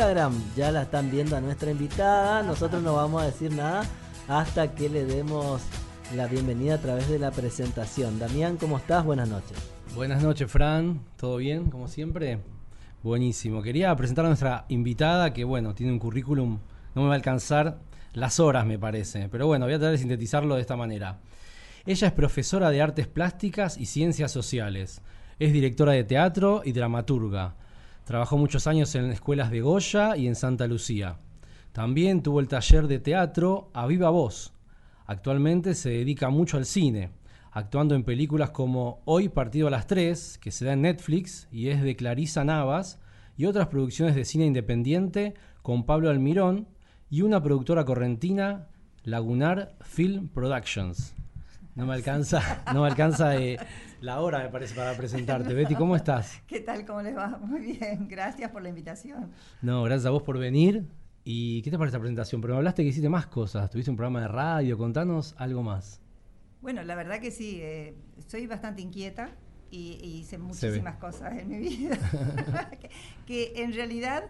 Instagram ya la están viendo a nuestra invitada. Nosotros no vamos a decir nada hasta que le demos la bienvenida a través de la presentación. Damián, ¿cómo estás? Buenas noches. Buenas noches, Fran. ¿Todo bien, como siempre? Buenísimo. Quería presentar a nuestra invitada, que bueno, tiene un currículum, no me va a alcanzar las horas, me parece. Pero bueno, voy a tratar de sintetizarlo de esta manera. Ella es profesora de artes plásticas y ciencias sociales. Es directora de teatro y dramaturga. Trabajó muchos años en escuelas de Goya y en Santa Lucía. También tuvo el taller de teatro A Viva Voz. Actualmente se dedica mucho al cine, actuando en películas como Hoy Partido a las 3, que se da en Netflix y es de Clarisa Navas, y otras producciones de cine independiente con Pablo Almirón y una productora correntina, Lagunar Film Productions. No me alcanza, no me alcanza eh, la hora, me parece, para presentarte. Betty, ¿cómo estás? ¿Qué tal? ¿Cómo les va? Muy bien, gracias por la invitación. No, gracias a vos por venir. ¿Y qué te parece la presentación? Pero me hablaste que hiciste más cosas, tuviste un programa de radio, contanos algo más. Bueno, la verdad que sí, eh, soy bastante inquieta y, hice muchísimas cosas en mi vida, que, en realidad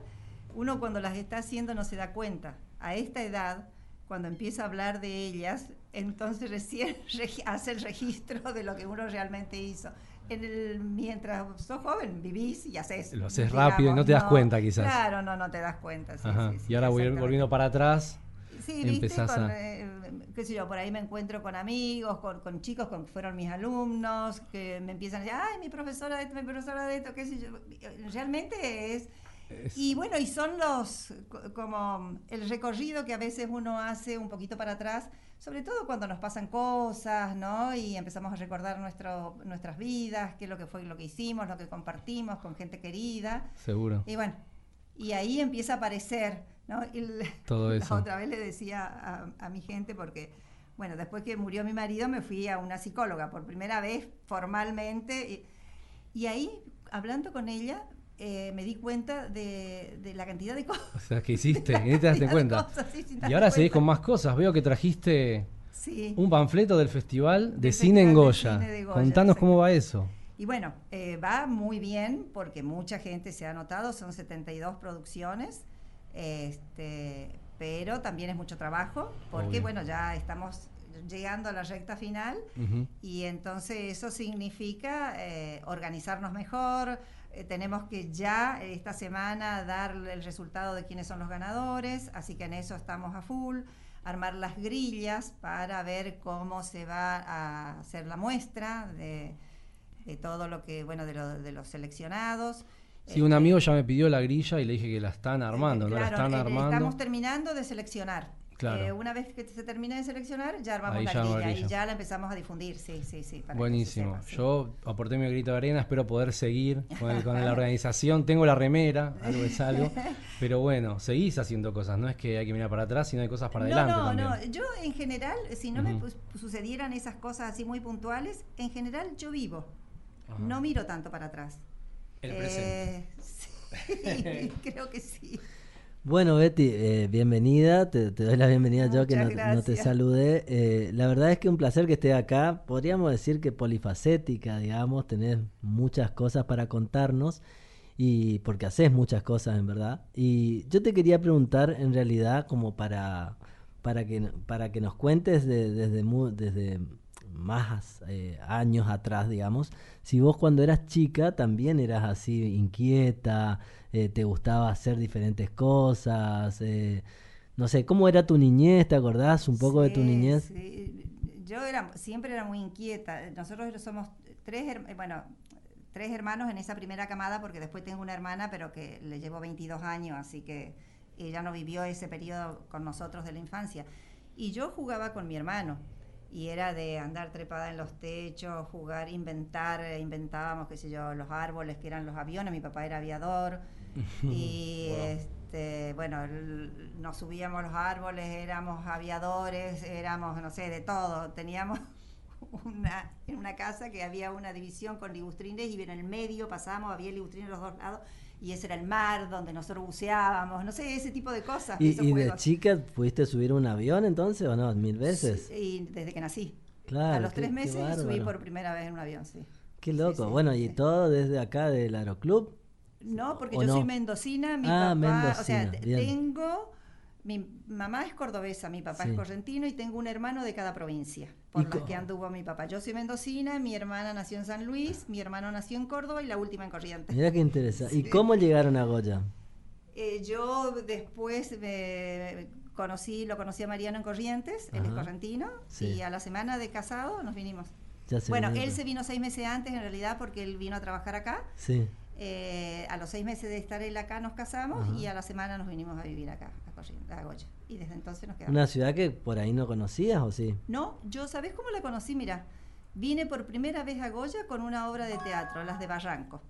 uno cuando las está haciendo no se da cuenta. A esta edad, cuando empieza a hablar de ellas, entonces recién hace el registro de lo que uno realmente hizo. En el, mientras sos joven, vivís y haces. Lo haces rápido y no te das cuenta, quizás. Claro, no, no te das cuenta. y ahora volviendo para atrás. Sí, viste, con, eh, qué sé yo, por ahí me encuentro con amigos, con, chicos que fueron mis alumnos, que me empiezan a decir, ay, mi profesora de esto, mi profesora de esto, qué sé yo. Realmente es, Y bueno, y son los, como el recorrido que a veces uno hace un poquito para atrás, sobre todo cuando nos pasan cosas, ¿no? Y empezamos a recordar nuestro, nuestras vidas, qué es lo que fue lo que hicimos, lo que compartimos con gente querida. Seguro. Y bueno, y ahí empieza a aparecer ¿no? Todo eso. La otra vez le decía a, mi gente, porque, bueno, después que murió mi marido me fui a una psicóloga por primera vez formalmente. Y, ahí, hablando con ella, eh, me di cuenta de, la cantidad de cosas. O sea, que hiciste, y te das cuenta. y ahora seguís con más cosas. Veo que trajiste un panfleto del Festival de, Cine en Goya. Contanos cómo va eso. Y bueno, eh, va muy bien porque mucha gente se ha notado, son 72 producciones. Este, pero también es mucho trabajo, porque bueno, ya estamos llegando a la recta final y entonces eso significa eh, organizarnos mejor. Eh, tenemos que ya esta semana dar el resultado de quiénes son los ganadores, así que en eso estamos a full. Armar las grillas para ver cómo se va a hacer la muestra de, todo lo que, bueno, de, de los seleccionados. Sí, un amigo ya me pidió la grilla y le dije que la están armando, ¿no? La están armando. Estamos terminando de seleccionar. Claro. Eh, una vez que se termine de seleccionar, ya armamos la grilla, y ya la empezamos a difundir, sí, sí, sí. Buenísimo. Yo aporté mi grito de arena, espero poder seguir con, la organización. Tengo la remera, algo es algo. pero bueno, seguís haciendo cosas, no es que hay que mirar para atrás, sino hay cosas para adelante. No, no, no. Yo en general, si no me sucedieran esas cosas así muy puntuales, en general yo vivo. No miro tanto para atrás. El presente. Eh, sí, creo que sí. Bueno, Betty, eh, bienvenida. Te, doy la bienvenida yo que no, te saludé. Eh, la verdad es que un placer que estés acá. Podríamos decir que polifacética, digamos, tenés muchas cosas para contarnos y porque haces muchas cosas en verdad. Y yo te quería preguntar en realidad como para, para, que, para que nos cuentes desde, desde más eh, años atrás, digamos, si vos cuando eras chica también eras así inquieta, eh, te gustaba hacer diferentes cosas, eh, no sé, ¿cómo era tu niñez? ¿Te acordás un poco de tu niñez? Sí. Yo era, siempre era muy inquieta. Nosotros somos tres, bueno, tres hermanos en esa primera camada, porque después tengo una hermana, pero que le llevo 22 años, así que ella no vivió ese periodo con nosotros de la infancia. Y yo jugaba con mi hermano y era de andar trepada en los techos, jugar, inventar, inventábamos, qué sé yo, los árboles que eran los aviones, mi papá era aviador y este, bueno, nos subíamos los árboles, éramos aviadores, éramos, no sé, de todo, teníamos una, en una casa que había una división con ligustrines y en el medio pasábamos, había ligustrines los dos lados y ese era el mar donde nosotros buceábamos, no sé, ese tipo de cosas. ¿Y, de chica pudiste subir un avión entonces o no? ¿Mil veces? Sí, desde que nací. Claro. A los tres meses subí por primera vez en un avión, sí. Qué loco. bueno, y todo desde acá del Aeroclub. No, porque yo soy mendocina, mi ah, papá, o sea, tengo mi mamá es cordobesa, mi papá es correntino y tengo un hermano de cada provincia por la que anduvo mi papá. Yo soy mendocina, mi hermana nació en San Luis, mi hermano nació en Córdoba y la última en Corrientes. Mira qué interesante. ¿Y cómo llegaron a Goya? Eh, yo después me conocí, lo conocí a Mariano en Corrientes, él es correntino, y a la semana de casado nos vinimos. bueno, él se vino seis meses antes en realidad porque él vino a trabajar acá. Sí. Eh, a los seis meses de estar él acá nos casamos y a la semana nos vinimos a vivir acá, a, Goya. Y desde entonces nos quedamos. ¿Una ciudad que por ahí no conocías o sí? No, yo, ¿sabés cómo la conocí? Mira, vine por primera vez a Goya con una obra de teatro, las de Barranco.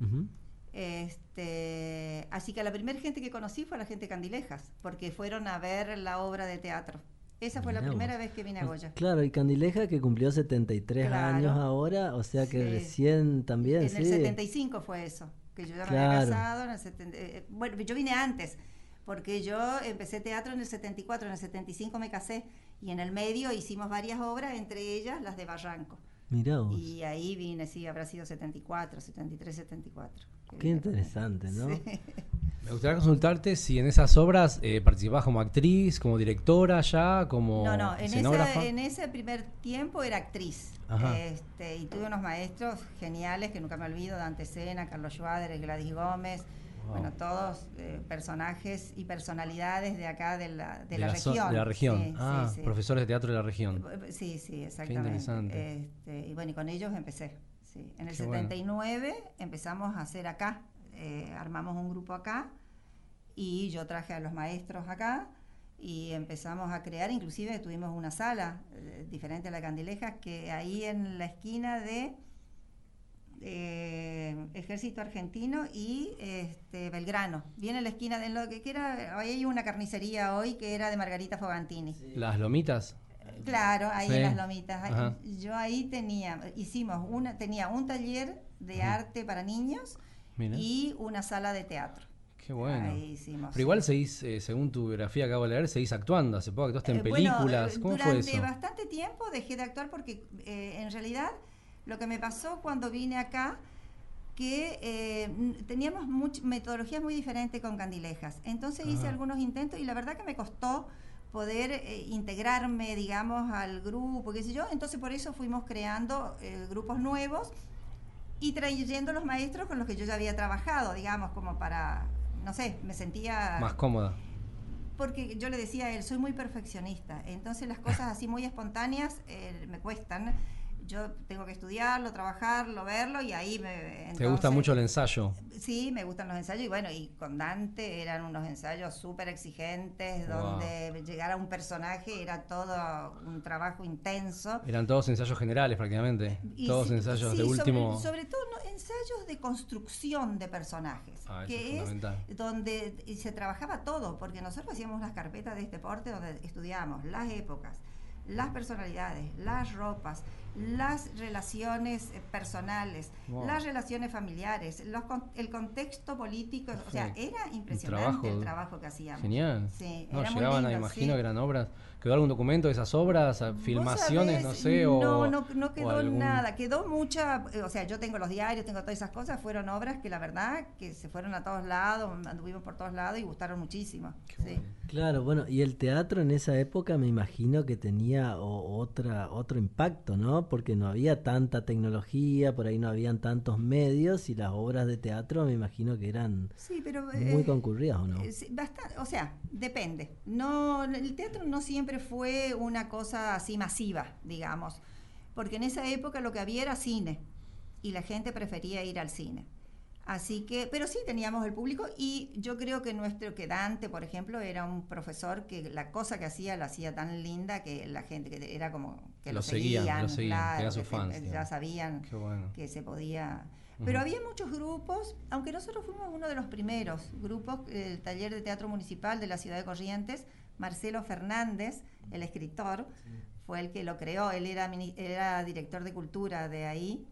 este, así que la primera gente que conocí fue la gente de Candilejas, porque fueron a ver la obra de teatro. Esa fue la primera vez que vine a ah, Goya. Claro, y Candileja que cumplió 73 años ahora, o sea que recién también. En el 75 fue eso yo ya me había casado en el eh, eh, bueno, yo vine antes, porque yo empecé teatro en el 74, en el 75 me casé, y en el medio hicimos varias obras, entre ellas las de Barranco. Mirá Y ahí vine, sí, habrá sido 74, 73, 74. Qué interesante, ¿no? Me gustaría consultarte si en esas obras eh, participabas como actriz, como directora ya, como No, no, en, ese, en ese primer tiempo era actriz. Este, y tuve unos maestros geniales que nunca me olvido, Dante Sena, Carlos Schwader, Gladys Gómez, bueno, todos eh, personajes y personalidades de acá de la, de, la, región. De la región. ah, profesores de teatro de la región. Eh, sí, sí, exactamente. Qué interesante. Este, y bueno, y con ellos empecé. En el 79 empezamos a hacer acá, eh, armamos un grupo acá y yo traje a los maestros acá y empezamos a crear, inclusive tuvimos una sala eh, diferente a la Candilejas, que ahí en la esquina de eh, Ejército Argentino y este, Belgrano, bien en la esquina de lo que, era, ahí hay una carnicería hoy que era de Margarita Fogantini. ¿Las lomitas? Claro, ahí en las lomitas. yo ahí tenía, hicimos una, tenía un taller de arte para niños y una sala de teatro. Qué bueno. Pero igual seguís, eh, según tu biografía acabo de leer, seguís actuando. Hace poco actuaste en eh, películas. ¿Cómo fue eso? Durante bastante tiempo dejé de actuar porque eh, en realidad lo que me pasó cuando vine acá que teníamos metodologías muy diferentes con Candilejas. Entonces hice algunos intentos y la verdad que me costó poder integrarme, digamos, al grupo, qué sé yo. Entonces por eso fuimos creando grupos nuevos y trayendo los maestros con los que yo ya había trabajado, digamos, como para no sé, me sentía... Más cómoda. Porque yo le decía a él, soy muy perfeccionista, entonces las cosas así muy espontáneas eh, me cuestan yo tengo que estudiarlo, trabajarlo, verlo y ahí me... ¿Te gusta mucho el ensayo? Sí, me gustan los ensayos y bueno, y con Dante eran unos ensayos súper exigentes donde llegar a un personaje era todo un trabajo intenso. Eran todos ensayos generales prácticamente, todos ensayos de último... Sobre, todo ensayos de construcción de personajes, ah, que es, donde se trabajaba todo, porque nosotros hacíamos las carpetas de este deporte donde estudiábamos las épocas, las personalidades, las ropas, las relaciones eh, personales, las relaciones familiares, el contexto político, o sea, era impresionante el trabajo que hacíamos. Genial. no, llegaban, a, imagino que eran obras ¿Quedó algún documento de esas obras? ¿Filmaciones? No sé. No, no, no quedó nada. Quedó mucha. Eh, o sea, yo tengo los diarios, tengo todas esas cosas. Fueron obras que la verdad que se fueron a todos lados, anduvimos por todos lados y gustaron muchísimo. Claro, bueno, y el teatro en esa época me imagino que tenía otra, otro impacto, ¿no? Porque no había tanta tecnología, por ahí no habían tantos medios y las obras de teatro me imagino que eran muy eh, concurridas, ¿o no? Eh, o sea, depende. No, el teatro no siempre fue una cosa así masiva, digamos, porque en esa época lo que había era cine y la gente prefería ir al cine. Así que, pero sí teníamos el público y yo creo que nuestro que Dante, por ejemplo, era un profesor que la cosa que hacía la hacía tan linda que la gente que era como que lo, seguían, ya sabían que se podía. Pero había muchos grupos, aunque nosotros fuimos uno de los primeros grupos, el taller de teatro municipal de la ciudad de Corrientes, Marcelo Fernández, el escritor, fue el que lo creó, él era, era director de cultura de ahí,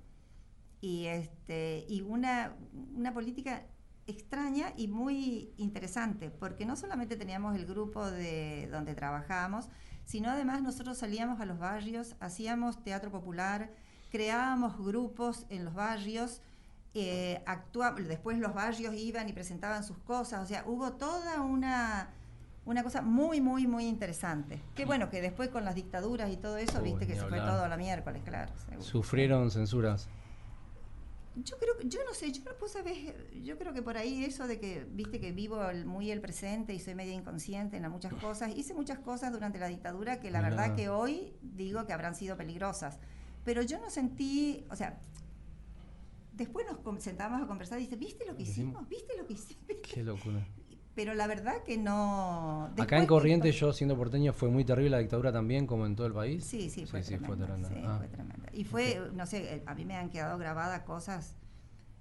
y, este, y una, una política extraña y muy interesante, porque no solamente teníamos el grupo de donde trabajábamos, sino además nosotros salíamos a los barrios, hacíamos teatro popular, creábamos grupos en los barrios, eh, después los barrios iban y presentaban sus cosas, o sea, hubo toda una una cosa muy, muy, muy interesante. Qué bueno que después con las dictaduras y todo eso, viste que se fue todo a la miércoles, claro. ¿Sufrieron censuras? Yo creo yo no sé, yo no puedo saber, yo creo que por ahí eso de que, viste que vivo muy el presente y soy media inconsciente en muchas cosas, hice muchas cosas durante la dictadura que la verdad que hoy digo que habrán sido peligrosas, pero yo no sentí, o sea, después nos sentábamos a conversar y dice, ¿viste lo que hicimos? ¿Viste lo que hicimos? Qué locura pero la verdad que no... Acá en Corrientes, yo siendo porteño, fue muy terrible la dictadura también, como en todo el país. Sí, sí, fue, tremenda, ah. fue tremenda. Y fue, no sé, eh, a mí me han quedado grabadas cosas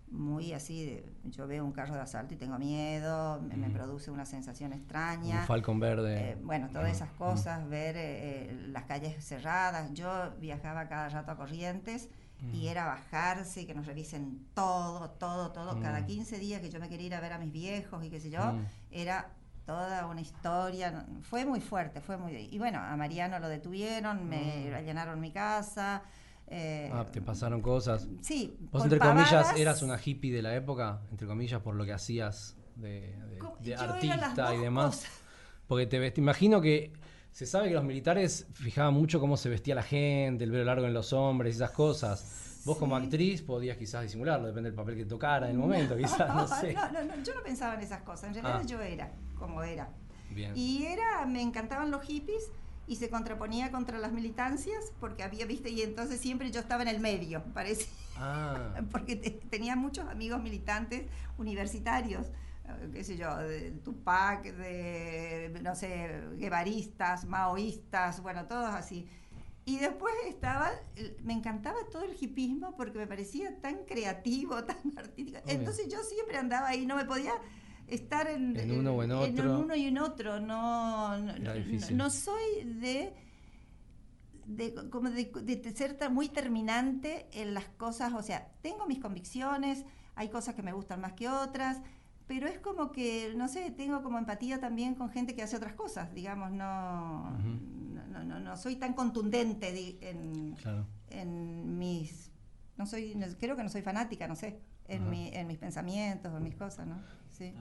muy así, de, yo veo un carro de asalto y tengo miedo, me, produce una sensación extraña. Un falcón verde. Eh, bueno, todas esas cosas, ver eh, las calles cerradas. Yo viajaba cada rato a Corrientes y mm. era bajarse que nos revisen todo, todo, todo. Cada 15 mm. días que yo me quería ir a ver a mis viejos y qué sé yo, mm. era toda una historia. Fue muy fuerte, fue muy... Y bueno, a Mariano lo detuvieron, me llenaron mi casa. Eh, ah, te pasaron cosas. Sí. Vos, entre comillas, eras una hippie de la época, entre comillas, por lo que hacías de, artista y demás. Porque te, te imagino que se sabe que los militares fijaban mucho cómo se vestía la gente, el velo largo en los hombres esas cosas. Vos como actriz podías quizás disimularlo, depende del papel que tocara en el momento, quizás, no, sé. No, no, yo no pensaba en esas cosas, en realidad ah. yo era como era. Y era, me encantaban los hippies y se contraponía contra las militancias porque había, viste, y entonces siempre yo estaba en el medio, parece. Ah. porque tenía muchos amigos militantes universitarios. Eh, qué sé yo, de Tupac, de, no sé, guevaristas, maoístas, bueno, todos así. Y después estaba, me encantaba todo el hipismo porque me parecía tan creativo, tan artístico. Entonces yo siempre andaba ahí, no me podía estar en, uno o en otro. En uno y en otro. No, no, soy de, de, como de, de, ser muy terminante en las cosas. O sea, tengo mis convicciones, hay cosas que me gustan más que otras pero es como que, no sé, tengo como empatía también con gente que hace otras cosas, digamos, no, no, no, soy tan contundente en, en mis, no soy, creo que no soy fanática, no sé, en, mi, en mis pensamientos, en mis cosas, ¿no? Sí.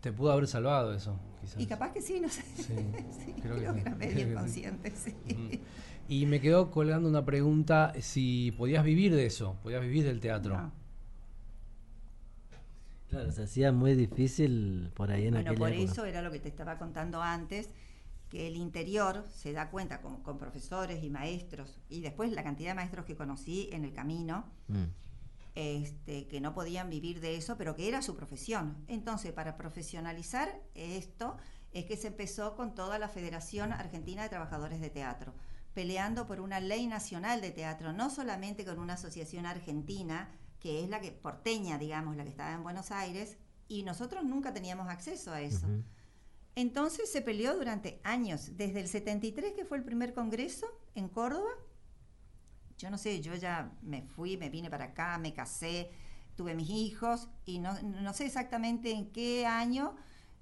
Te pudo haber salvado eso, quizás. Y capaz que sí, no sé. Sí, creo, que, era medio inconsciente, sí. Y me quedó colgando una pregunta, si podías vivir de eso, podías vivir del teatro. Claro, se hacía muy difícil por ahí en bueno, por eso era lo que te estaba contando antes, que el interior se da cuenta con, con, profesores y maestros, y después la cantidad de maestros que conocí en el camino, mm. este, que no podían vivir de eso, pero que era su profesión. Entonces, para profesionalizar esto, es que se empezó con toda la Federación Argentina de Trabajadores de Teatro, peleando por una ley nacional de teatro, no solamente con una asociación argentina, que es la que porteña, digamos, la que estaba en Buenos Aires, y nosotros nunca teníamos acceso a eso. Entonces se peleó durante años, desde el 73 que fue el primer congreso en Córdoba. Yo no sé, yo ya me fui, me vine para acá, me casé, tuve mis hijos y no, no sé exactamente en qué año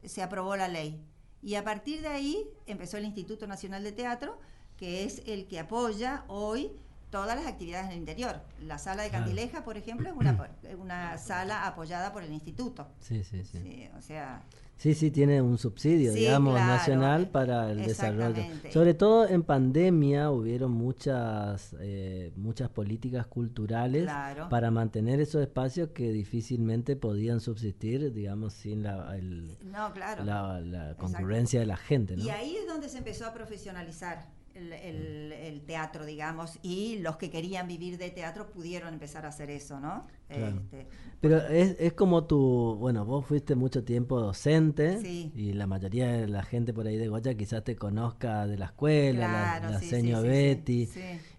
se aprobó la ley. Y a partir de ahí empezó el Instituto Nacional de Teatro, que es el que apoya hoy todas las actividades en el interior. La sala de Candileja, por ejemplo, es una, una sala apoyada por el instituto. Sí, sí, sí. sí o sea, Sí, sí, tiene un subsidio, digamos, nacional para el desarrollo. Sobre todo en pandemia hubieron muchas eh, muchas políticas culturales para mantener esos espacios que difícilmente podían subsistir, digamos, sin la, la, concurrencia de la gente. Y ahí es donde se empezó a profesionalizar el, teatro, digamos, y los que querían vivir de teatro pudieron empezar a hacer eso, ¿no? Este, Pero es, es como tu, bueno, vos fuiste mucho tiempo docente y la mayoría de la gente por ahí de Goya quizás te conozca de la escuela, la, señora Betty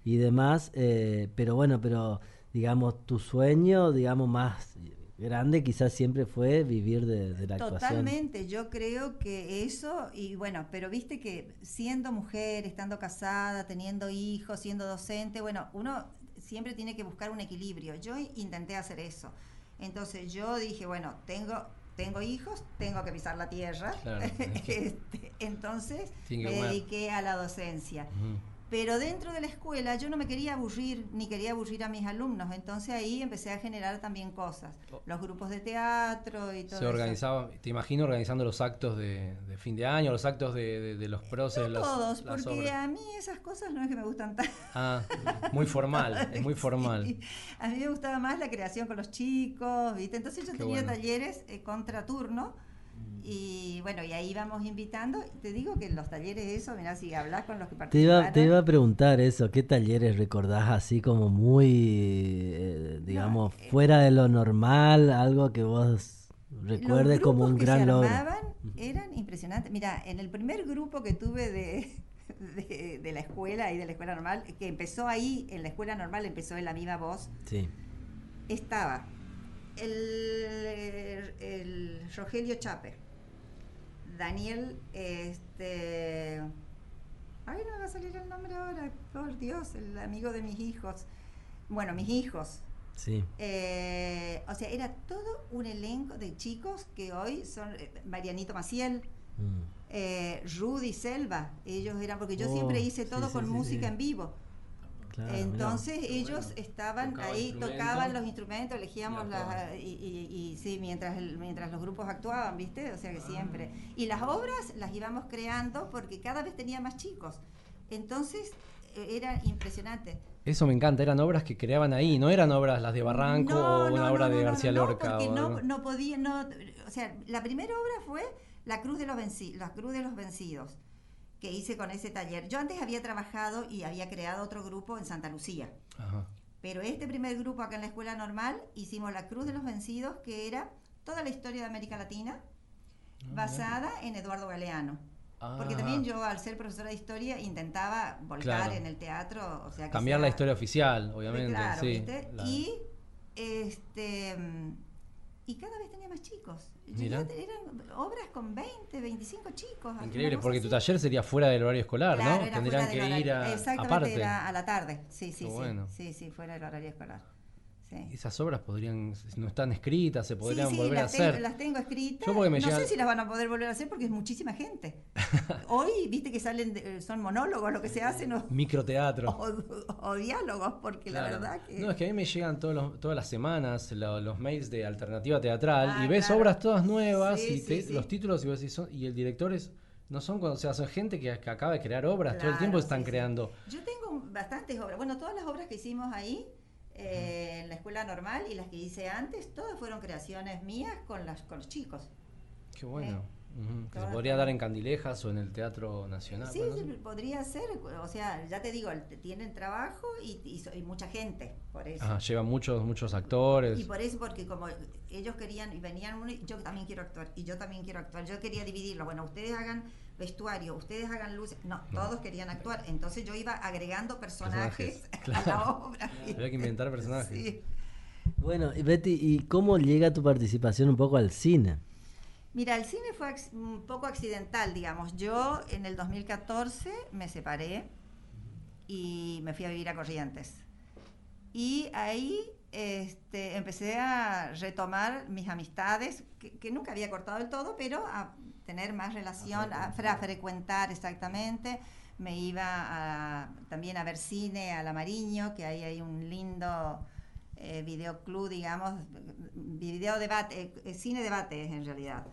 y demás, eh, pero bueno, pero digamos, tu sueño, digamos, más grande quizás siempre fue vivir de, la actuación. Totalmente, yo creo que eso, y bueno, pero viste que siendo mujer, estando casada, teniendo hijos, siendo docente, bueno, uno siempre tiene que buscar un equilibrio. Yo intenté hacer eso. Entonces yo dije, bueno, tengo tengo hijos, tengo que pisar la tierra. Este, entonces me dediqué a la docencia. Pero dentro de la escuela yo no me quería aburrir, ni quería aburrir a mis alumnos, entonces ahí empecé a generar también cosas, oh. los grupos de teatro y todo Se organizaba, te imagino organizando los actos de, fin de año, los actos de, los próceres. No todos, porque a mí esas cosas no es que me gustan tanto. Ah, muy formal, es muy formal. A mí me gustaba más la creación con los chicos, ¿viste? Entonces yo tenía talleres eh, contraturno y bueno, y ahí vamos invitando. Te digo que en los talleres eso, mira, si hablas con los que participaron. Te iba, a preguntar eso, ¿qué talleres recordás así como muy, eh, digamos, eh, fuera de lo normal, algo que vos recuerdes como un gran logro? Eran impresionantes. Mira, en el primer grupo que tuve de, de, la escuela y de la escuela normal, que empezó ahí, en la escuela normal empezó en la misma voz, sí. estaba el, el Rogelio Chape, Daniel, este... Ay, no me va a salir el nombre ahora, por Dios, el amigo de mis hijos. Bueno, mis hijos. Sí. Eh, o sea, era todo un elenco de chicos que hoy son eh, Marianito Maciel, mm. eh, Rudy Selva. Ellos eran, porque yo siempre oh, hice todo con música en vivo. Entonces ellos estaban ahí, tocaban los instrumentos, elegíamos las, y, sí, mientras, mientras los grupos actuaban, ¿viste? O sea que ah. siempre. Y las obras las íbamos creando porque cada vez tenía más chicos. Entonces e, era impresionante. Eso me encanta, eran obras que creaban ahí, no eran obras las de Barranco o una obra de García Lorca. Porque no, no podía, no, o sea, la primera obra fue La Cruz de los, venci, la Cruz de los Vencidos que hice con ese taller. Yo antes había trabajado y había creado otro grupo en Santa Lucía. Pero este primer grupo acá en la escuela normal hicimos la Cruz de los Vencidos, que era toda la historia de América Latina, ah, basada en Eduardo Galeano. Porque también yo, al ser profesora de historia, intentaba volcar en el teatro, o sea, cambiar la historia oficial, obviamente. sí, Y este y cada vez tenía más chicos. eran obras con 20, 25 chicos. Increíble, porque tu taller sería fuera del horario escolar, ¿no? Tendrían que ir a, Exactamente, Era a la tarde. Sí, sí, sí. Sí, sí, fuera del horario escolar. Esas obras podrían, no están escritas, se podrían volver a hacer. las tengo escritas. no sé si las van a poder volver a hacer porque es muchísima gente. Hoy, viste que salen, son monólogos lo que se hacen. O, Microteatro. O, diálogos, porque la verdad que. No, es que a mí me llegan todos todas las semanas los mails de alternativa teatral y ah, ves obras todas nuevas y los títulos y, y el director es no son cuando o sea, gente que, acaba de crear obras, todo el tiempo están creando. Yo tengo bastantes obras. Bueno, todas las obras que hicimos ahí eh, en la escuela normal y las que hice antes, todas fueron creaciones mías con, las, con los chicos. Qué bueno. se podría dar en Candilejas o en el Teatro Nacional. Sí, podría ser. O sea, ya te digo, tienen trabajo y, mucha gente, por eso. Ah, llevan muchos, muchos actores. Y por eso, porque como ellos querían y venían, yo también quiero actuar y yo también quiero actuar. Yo quería dividirlo. Bueno, ustedes hagan vestuario, ustedes hagan luces. No, todos querían actuar. Entonces yo iba agregando personajes, a la obra. Había que inventar personajes. Bueno, y Betty, ¿y cómo llega tu participación un poco al cine? Mira, el cine fue un poco accidental, digamos. Yo en el 2014 me separé y me fui a vivir a Corrientes. Y ahí este, empecé a retomar mis amistades, que, que, nunca había cortado del todo, pero a tener más relación, a, frecuentar exactamente. Me iba también a ver cine a La Mariño, que ahí hay un lindo eh, videoclub, digamos, video debate, eh, cine debate en realidad.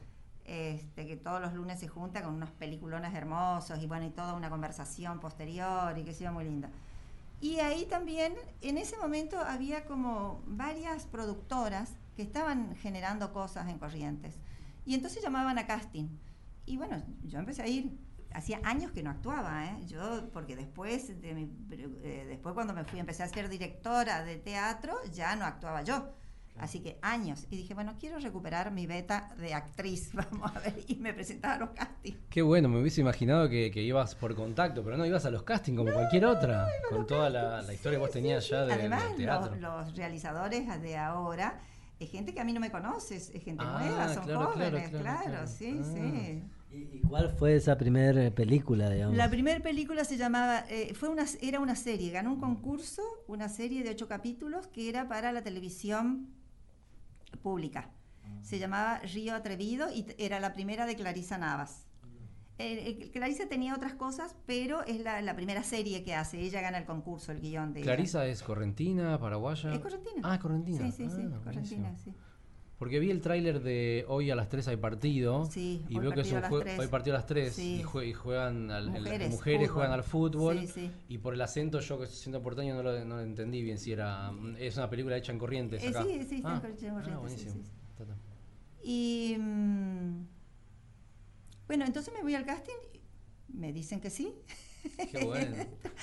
Este, que todos los lunes se junta con unos peliculones hermosos y bueno, y toda una conversación posterior y que sea muy linda. Y ahí también, en ese momento había como varias productoras que estaban generando cosas en Corrientes. Y entonces llamaban a casting. Y bueno, yo empecé a ir. Hacía años que no actuaba, ¿eh? Yo, porque después, de mi, eh, después cuando me fui, empecé a ser directora de teatro, ya no actuaba yo. Así que años. Y dije, bueno, quiero recuperar mi beta de actriz, vamos a ver. Y me presentaba a los castings. Qué bueno, me hubiese imaginado que, ibas por contacto, pero no, ibas a los castings como cualquier otra, con toda la, historia que vos tenías ya de, Además, teatro. Los, los realizadores de ahora es gente que a mí no me conoces, es gente ah, nueva, son jóvenes, claro, sí, ah. sí. ¿Y cuál fue esa primera eh, película, digamos? La primera película se llamaba, eh, fue una, era una serie, ganó un concurso, una serie de ocho capítulos que era para la televisión pública. Se llamaba Río Atrevido y era la primera de Clarisa Navas. Eh, Clarisa tenía otras cosas, pero es la, primera serie que hace. Ella gana el concurso, el guion de. ¿Clarisa es correntina, paraguaya? Es correntina. Ah, es correntina. Sí, sí, sí, ah, correntina, sí. Porque vi el tráiler de hoy a las 3 hay partido. Sí, y veo que es un hoy partido a las 3 y, juegan al, mujeres, mujeres juegan al fútbol. Y por el acento, yo que siendo porteño no lo, no entendí bien si era. Es una película hecha en Corrientes. Eh, sí, sí, está ah, en Corrientes. Ah, buenísimo. Y. Mm, bueno, entonces me voy al casting. Me dicen que sí. Qué bueno.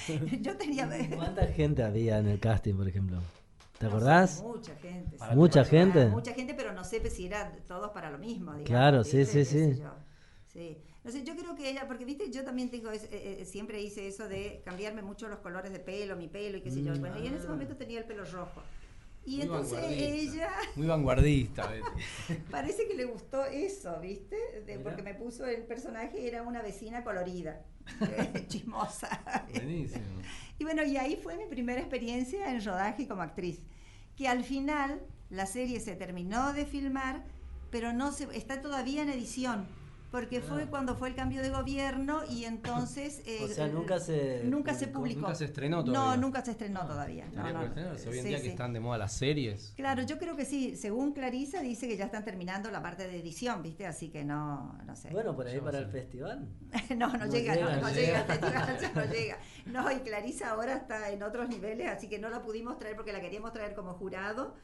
yo tenía. ¿Cuánta gente había en el casting, por ejemplo? ¿Te acordás? mucha gente. mucha gente. Mucha gente, pero no sé si era todos para lo mismo. Digamos, claro, sí, sí, sí. sí. No sé, yo creo que ella, porque viste, yo también tengo, eh, eh, siempre hice eso de cambiarme mucho los colores de pelo, mi pelo y qué sé yo. Mm. Bueno, y en ese momento tenía el pelo rojo. Y entonces ella... Muy vanguardista. parece que le gustó eso, ¿viste? porque me puso el personaje, era una vecina colorida, chismosa. Buenísimo. Y bueno, y ahí fue mi primera experiencia en rodaje como actriz. Que al final la serie se terminó de filmar, pero no se, está todavía en edición porque fue ah. cuando fue el cambio de gobierno y entonces... o sea, nunca se... Nunca se publicó. Nunca se estrenó todavía. No, nunca se estrenó ah, todavía. No, no, Hoy en día que están de moda las series. Claro, yo creo que sí. Según Clarisa dice que ya están terminando la parte de edición, ¿viste? Así que no, no sé. Bueno, por ahí para el festival. no, no, llega, no, no llega, el festival, ya no llega. No, y Clarisa ahora está en otros niveles, así que no la pudimos traer porque la queríamos traer como jurado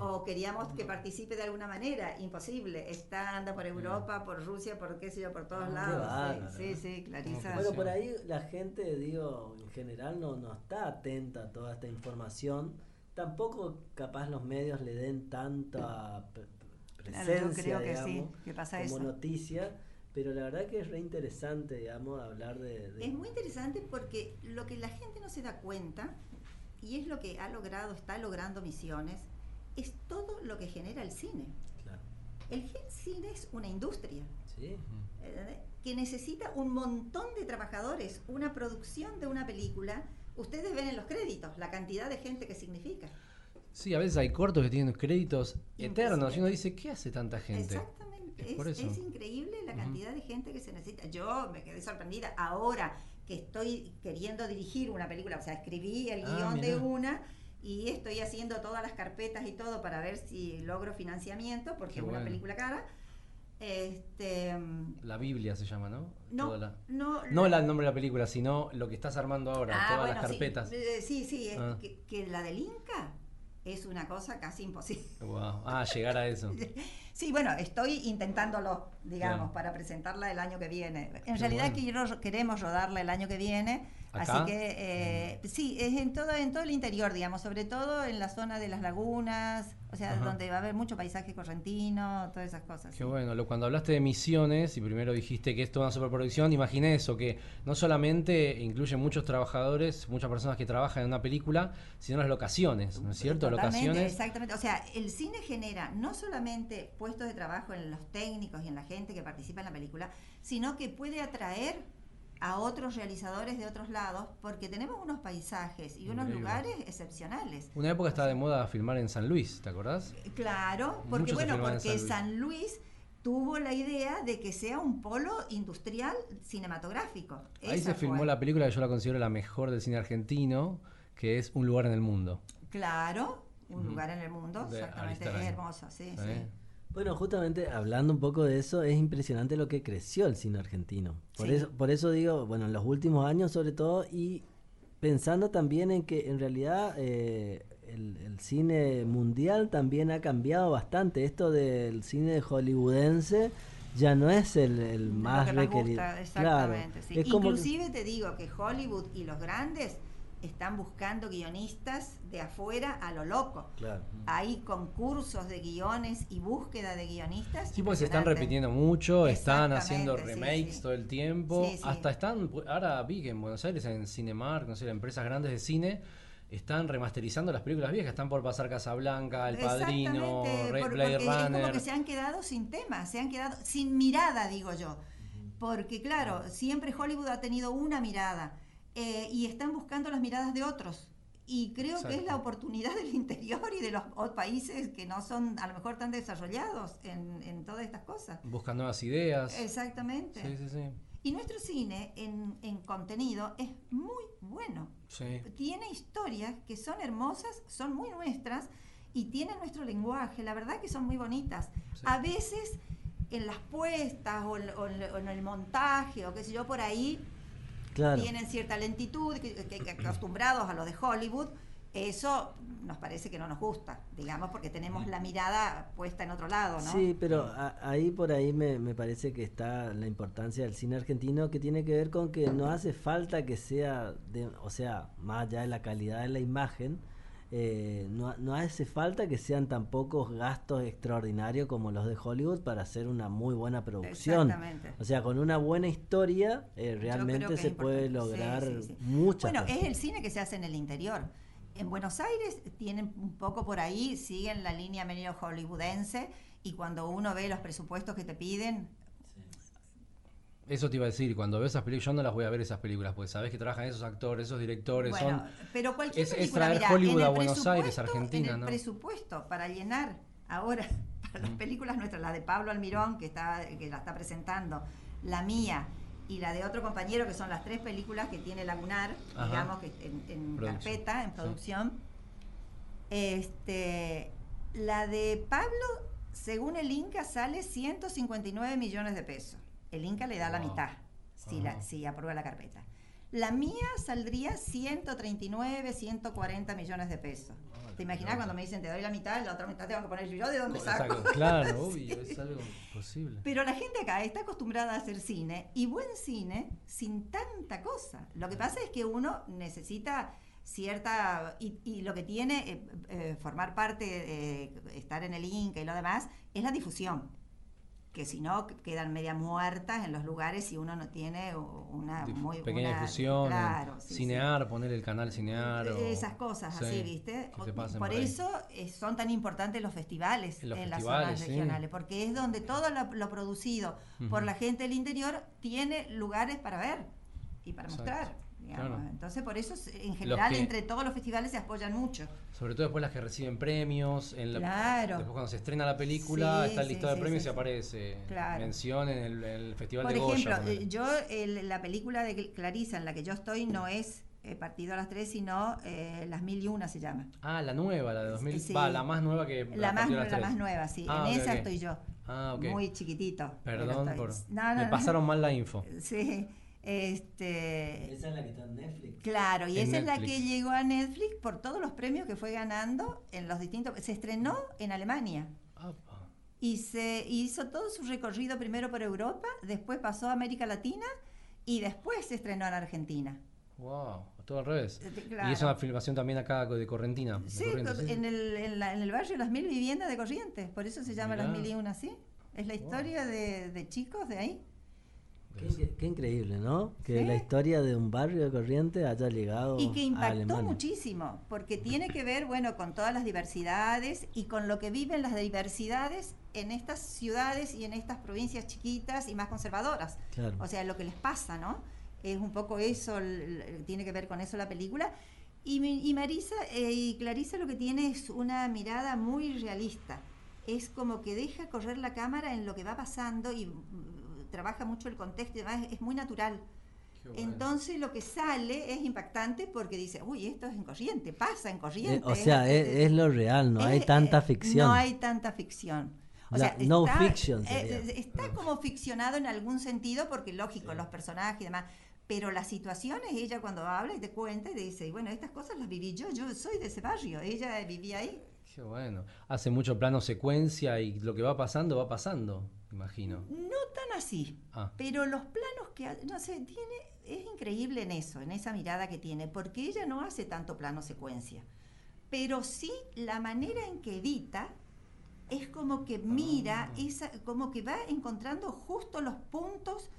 o queríamos que participe de alguna manera, imposible. Está, anda por Europa, por Rusia, por qué sé yo, por todos lados. sí, sí, Clarisa. Bueno, por ahí la gente, digo, en general no, no está atenta a toda esta información. Tampoco capaz los medios le den tanta presencia, creo que sí, que pasa como noticia. Pero la verdad que es re interesante, digamos, hablar de, Es muy interesante porque lo que la gente no se da cuenta, y es lo que ha logrado, está logrando Misiones, es todo lo que genera el cine. El cine es una industria que necesita un montón de trabajadores, una producción de una película. Ustedes ven en los créditos la cantidad de gente que significa. Sí, a veces hay cortos que tienen créditos eternos y uno dice, ¿qué hace tanta gente? Exactamente, es, increíble la cantidad de gente que se necesita. Yo me quedé sorprendida ahora que estoy queriendo dirigir una película, o sea, escribí el ah, guion de una y estoy haciendo todas las carpetas y todo para ver si logro financiamiento, porque es una película cara. Este, la Biblia se llama, ¿no? No, no, no el nombre de la película, sino lo que estás armando ahora, ah, todas las carpetas. Sí, eh, sí, sí ah. que, que, la del Inca es una cosa casi imposible. Wow. Ah, llegar a eso. sí, bueno, estoy intentándolo, digamos, para presentarla el año que viene. En realidad queremos rodarla el año que viene Así que eh, sí, es en todo, en todo el interior, digamos, sobre todo en la zona de las lagunas, o sea, donde va a haber mucho paisaje correntino, todas esas cosas. Qué bueno, cuando hablaste de misiones y primero dijiste que es toda una superproducción, imaginé eso, que no solamente incluye muchos trabajadores, muchas personas que trabajan en una película, sino las locaciones, ¿no es cierto? locaciones. Exactamente, o sea, el cine genera no solamente puestos de trabajo en los técnicos y en la gente que participa en la película, sino que puede atraer a otros realizadores de otros lados, porque tenemos unos paisajes y unos lugares excepcionales. Una época estaba de moda filmar en San Luis, ¿te acordás? Claro, porque bueno, porque San Luis. tuvo la idea de que sea un polo industrial cinematográfico. Ahí se filmó la película que yo la considero la mejor del cine argentino, que es Un lugar en el mundo. Claro, Un lugar en el mundo, exactamente, es hermosa, sí, sí. Bueno, justamente hablando un poco de eso, es impresionante lo que creció el cine argentino. Por, eso, por eso digo, bueno, en los últimos años sobre todo, y pensando también en que en realidad eh, el, cine mundial también ha cambiado bastante. Esto del cine hollywoodense ya no es el, más requerido. exactamente, Inclusive te digo que Hollywood y los grandes están buscando guionistas de afuera a lo loco. Hay concursos de guiones y búsqueda de guionistas. Sí, pues se están repitiendo mucho, están haciendo remakes todo el tiempo. Hasta están, ahora vi que en Buenos Aires, en Cinemark, no sé, empresas grandes de cine, están remasterizando las películas viejas, están por pasar Casablanca, El Padrino, Ray Blade Runner. Es como que se han quedado sin tema, se han quedado sin mirada, digo yo. Porque claro, siempre Hollywood ha tenido una mirada eh, y están buscando las miradas de otros. Y creo que es la oportunidad del interior y de los países que no son a lo mejor tan desarrollados en, en todas estas cosas. Buscan nuevas ideas. Exactamente. Sí, sí, sí. Y nuestro cine en, en contenido es muy bueno. Tiene historias que son hermosas, son muy nuestras y tienen nuestro lenguaje. La verdad que son muy bonitas. A veces en las puestas o, en el montaje o qué sé yo, por ahí tienen cierta lentitud, que, acostumbrados a lo de Hollywood, eso nos parece que no nos gusta, digamos, porque tenemos la mirada puesta en otro lado, ¿no? Sí, pero ahí por ahí me, me, parece que está la importancia del cine argentino que tiene que ver con que no hace falta que sea, de, o sea, más allá de la calidad de la imagen, eh, no, no, hace falta que sean tan pocos gastos extraordinarios como los de Hollywood para hacer una muy buena producción. O sea, con una buena historia eh, realmente se puede lograr muchas Bueno, es el cine que se hace en el interior. En Buenos Aires tienen un poco por ahí, siguen la línea medio hollywoodense y cuando uno ve los presupuestos que te piden, eso te iba a decir, cuando veo esas películas, yo no las voy a ver esas películas, porque sabes que trabajan esos actores, esos directores, son... Pero cualquier es, es traer Hollywood a Buenos Aires, Argentina, en el presupuesto para llenar ahora, para las películas nuestras, la de Pablo Almirón, que, está, que la está presentando, la mía y la de otro compañero, que son las tres películas que tiene Lagunar, digamos, que en, carpeta, en producción. Este, la de Pablo, según el Inca, sale 159 millones de pesos. El Inca le da la mitad si, la, si aprueba la carpeta. La mía saldría 139, 140 millones de pesos. Ah, ¿Te imaginas cuando me dicen te doy la mitad, la otra mitad tengo que poner yo? ¿De dónde saco? Claro, obvio, es algo posible. Pero la gente acá está acostumbrada a hacer cine y buen cine sin tanta cosa. Lo que pasa es que uno necesita cierta y, lo que tiene eh, eh, formar parte de estar en el Inca y lo demás es la difusión que si no quedan media muertas en los lugares si uno no tiene una muy pequeña difusión, cinear, poner el canal cinear. Esas cosas así, ¿viste? Por, eso eh, son tan importantes los festivales en, las zonas regionales, porque es donde todo lo, producido por la gente del interior tiene lugares para ver y para mostrar. Entonces, por eso, en general, entre todos los festivales se apoyan mucho. Sobre todo después las que reciben premios. En claro. Después cuando se estrena la película, está el listado de premios y aparece mención en el, Festival de Goya. Por ejemplo, yo, la película de Clarisa en la que yo estoy no es eh, Partido a las tres, sino eh, Las Mil y Una se llama. Ah, la nueva, la de 2000. Va, la más nueva que La, más, la más nueva, sí. Ah, en esa estoy yo. Ah, Muy chiquitito. Perdón por... me pasaron mal la info. Sí. Este, esa es la que está en Netflix. Claro, y esa es la que llegó a Netflix por todos los premios que fue ganando en los distintos. Se estrenó en Alemania. Y se hizo todo su recorrido primero por Europa, después pasó a América Latina y después se estrenó en Argentina. ¡Wow! Todo al revés. Eh, y es una filmación también acá de Correntina. sí, En, el, en, el barrio Las Mil Viviendas de Corrientes, por eso se llama Las Mil y Una, ¿sí? Es la historia de, de chicos de ahí. Qué, increíble, ¿no? Que la historia de un barrio de Corrientes haya llegado y que impactó muchísimo, porque tiene que ver, bueno, con todas las diversidades y con lo que viven las diversidades en estas ciudades y en estas provincias chiquitas y más conservadoras. O sea, lo que les pasa, ¿no? Es un poco eso, tiene que ver con eso la película. Y, y Marisa eh, y Clarisa lo que tiene es una mirada muy realista. Es como que deja correr la cámara en lo que va pasando y trabaja mucho el contexto y demás, es muy natural. Entonces lo que sale es impactante porque dice, uy, esto es en corriente, pasa en corriente. Eh, o sea, es, lo real, no hay tanta eh, ficción. No hay tanta ficción. O sea, no está, fiction. Eh, está como ficcionado en algún sentido porque lógico, los personajes y demás. Pero las situaciones, ella cuando habla y te cuenta y te dice, bueno, estas cosas las viví yo, yo soy de ese barrio, ella vivía ahí. Qué bueno. Hace mucho plano secuencia y lo que va pasando, va pasando imagino. No tan así, ah. pero los planos que, no sé, tiene, es increíble en eso, en esa mirada que tiene, porque ella no hace tanto plano secuencia, pero sí la manera en que edita es como que mira, ah. esa, como que va encontrando justo los puntos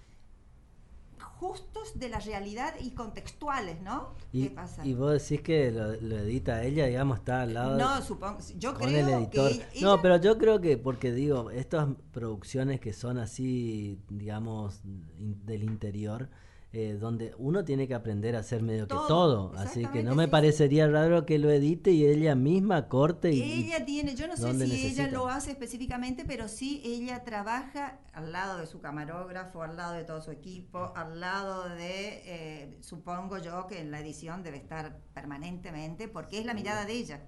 justos de la realidad y contextuales, ¿no? Y, y vos decís que lo, edita ella, digamos, está al lado. No, supongo. Yo creo que. no, pero yo creo que, porque digo, estas producciones que son así, digamos, del interior. Eh, donde uno tiene que aprender a hacer medio que todo. Así que no me parecería raro que lo edite y ella misma corte. Y, ella tiene, yo no sé si ella lo hace específicamente, pero sí ella trabaja al lado de su camarógrafo, al lado de todo su equipo, al lado de, eh, supongo yo que en la edición debe estar permanentemente, porque es la mirada de ella,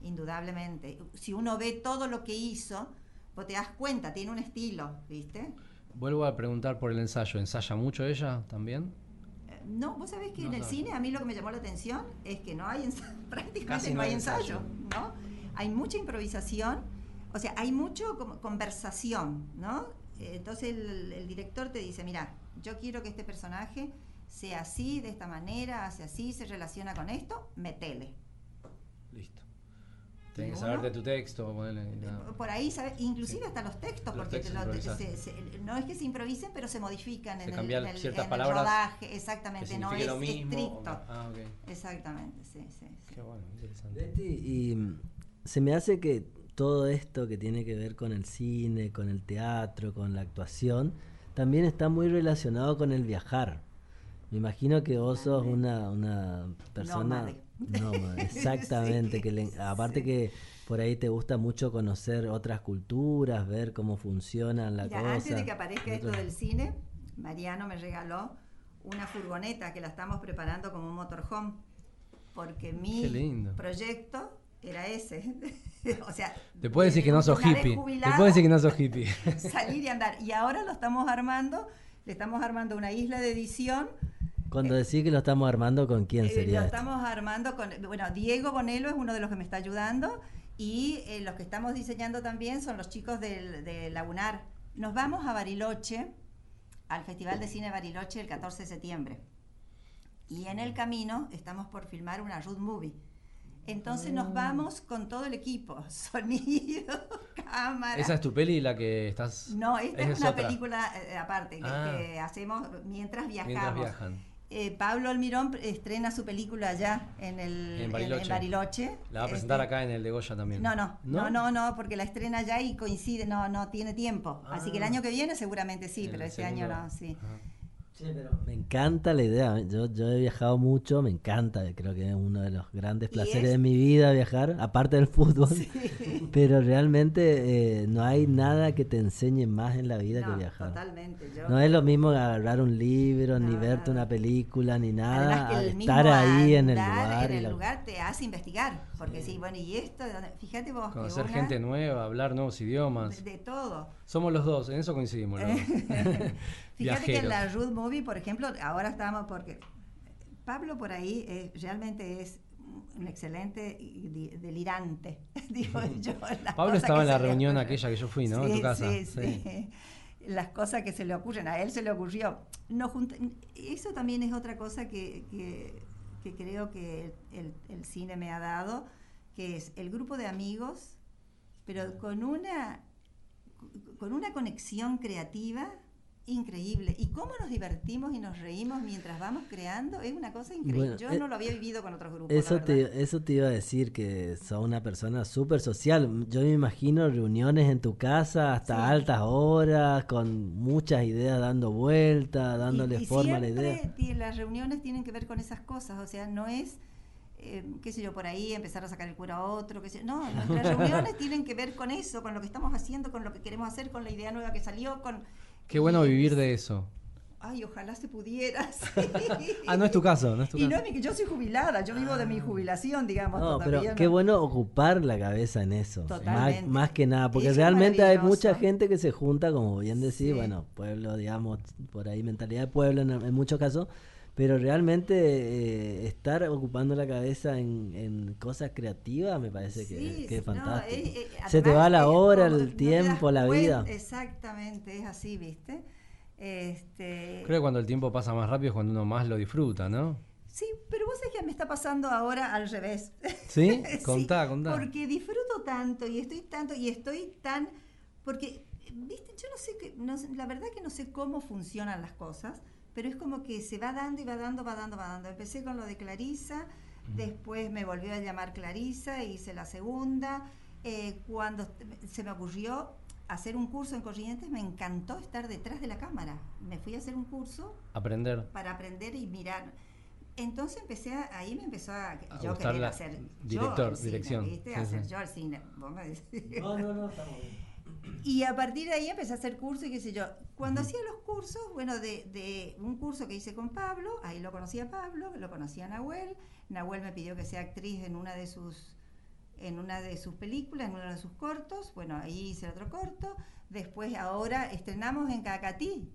indudablemente. Si uno ve todo lo que hizo, vos te das cuenta, tiene un estilo, ¿viste? Vuelvo a preguntar por el ensayo. ¿Ensaya mucho ella también? Eh, no, vos sabés que en el cine a mí lo que me llamó la atención es que no hay prácticamente no, hay ensayo, ¿no? Hay mucha improvisación, o sea, hay mucho conversación, ¿no? Entonces el, director te dice, mira, yo quiero que este personaje sea así, de esta manera, hace así, se relaciona con esto, metele. Tienes que saber de tu texto. Por ahí, ¿sabes? inclusive hasta los textos, porque no es que se improvisen, pero se modifican en, el, ciertas palabras rodaje, exactamente, no es estricto. Ah, Exactamente, sí, sí. Qué bueno, interesante. y mm, se me hace que todo esto que tiene que ver con el cine, con el teatro, con la actuación, también está muy relacionado con el viajar. Me imagino que vos sos una, una persona no, exactamente, que aparte que por ahí te gusta mucho conocer otras culturas, ver cómo funcionan la cosa. Antes de que aparezca esto del cine, Mariano me regaló una furgoneta que la estamos preparando como un motorhome, porque mi proyecto era ese. o sea, te puedo decir que no sos hippie. Te puedo decir que no sos hippie. salir y andar. Y ahora lo estamos armando, le estamos armando una isla de edición cuando decís que lo estamos armando, ¿con quién eh, sería? lo estamos armando con, bueno, Diego Bonelo es uno de los que me está ayudando y eh, los que estamos diseñando también son los chicos del, de Lagunar. Nos vamos a Bariloche, al Festival de Cine Bariloche el 14 de septiembre. Y en el camino estamos por filmar una road movie. Entonces nos mm. vamos con todo el equipo, sonido, cámara. ¿Esa es tu peli la que estás...? No, esta es, una película eh, aparte que, ah. hacemos mientras viajamos. Mientras viajan. Eh, Pablo Almirón estrena su película allá en el Bariloche. La va a presentar este, acá en el de Goya también. No, no, no, no, no, porque la estrena allá y coincide, no, no tiene tiempo. Así que el ah. año que viene seguramente sí, pero este año no, sí. Sí, pero me encanta la idea. Yo, yo he viajado mucho, me encanta. Creo que es uno de los grandes placeres de mi vida viajar, aparte del fútbol. Pero realmente eh, no hay nada que te enseñe más en la vida que viajar. Totalmente. no es lo mismo agarrar un libro, ni verte una película, ni nada. estar ahí en el lugar. En el lugar te hace investigar. Porque sí, bueno, y esto, fíjate vos. Conocer gente nueva, hablar nuevos idiomas. De, todo. Somos los dos, en eso coincidimos. fíjate que en la Ruth Movie, por ejemplo, ahora estamos porque Pablo por ahí eh, realmente es un excelente y delirante, digo yo. Pablo estaba en la reunión aquella que yo fui, ¿no? en tu casa. Sí, sí. Las cosas que se le ocurren, a él se le ocurrió. No, eso también es otra cosa que, que que creo que el, cine me ha dado, que es el grupo de amigos, pero con una, con una conexión creativa increíble. Y cómo nos divertimos y nos reímos mientras vamos creando es una cosa increíble. Yo eh, no lo había vivido con otros grupos. Eso, te, eso te iba a decir, que sos una persona súper social. Yo me imagino reuniones en tu casa hasta altas horas, con muchas ideas dando vueltas, dándole forma a la idea. Las reuniones tienen que ver con esas cosas, o sea, no es... Eh, qué sé yo, por ahí empezar a sacar el cuero a otro, qué sé No, las reuniones tienen que ver con eso, con lo que estamos haciendo, con lo que queremos hacer, con la idea nueva que salió, con Qué bueno vivir de eso. Ay, ojalá se pudiera. ah, no es tu caso, no es tu y no es mi, yo soy jubilada, yo vivo de mi ah. jubilación, digamos. No, pero qué bueno ocupar la cabeza en eso. Totalmente. Más, que nada, porque realmente hay mucha gente que se junta, como bien decís, bueno, pueblo, digamos, por ahí mentalidad de pueblo en muchos casos, pero realmente eh, estar ocupando la cabeza en, cosas creativas me parece que, es fantástico. Eh, eh, Se te va la hora, el tiempo, la vida. Exactamente, es así, ¿viste? Este... Creo que cuando el tiempo pasa más rápido es cuando uno más lo disfruta, ¿no? Sí, pero vos sabés que me está pasando ahora al revés. ¿Sí? Contá, contá. Porque disfruto tanto y estoy tanto y estoy tan... Porque, viste, yo no sé, que, no, la verdad que no sé cómo funcionan las cosas pero es como que se va dando y va dando, va dando, va dando. Empecé con lo de Clarisa, después me volvió a llamar Clarisa, hice la segunda. Eh, cuando se me ocurrió, hacer un curso en Corrientes, me encantó estar detrás de la cámara. Me fui a hacer un curso. Aprender. Para aprender y mirar. Entonces empecé ahí me empezó a, a yo querer hacer director, dirección. ¿viste? hacer yo el cine. ¿Vos me decís? No, no, no, estamos bien. Y a partir de ahí empecé a hacer cursos y qué sé yo. Cuando hacía los cursos, bueno, de, de, un curso que hice con Pablo, ahí lo conocí a Pablo, lo conocí a Nahuel. Nahuel me pidió que sea actriz en una de sus en una de sus películas, en uno de sus cortos. Bueno, ahí hice otro corto. Después, ahora estrenamos en Cacatí.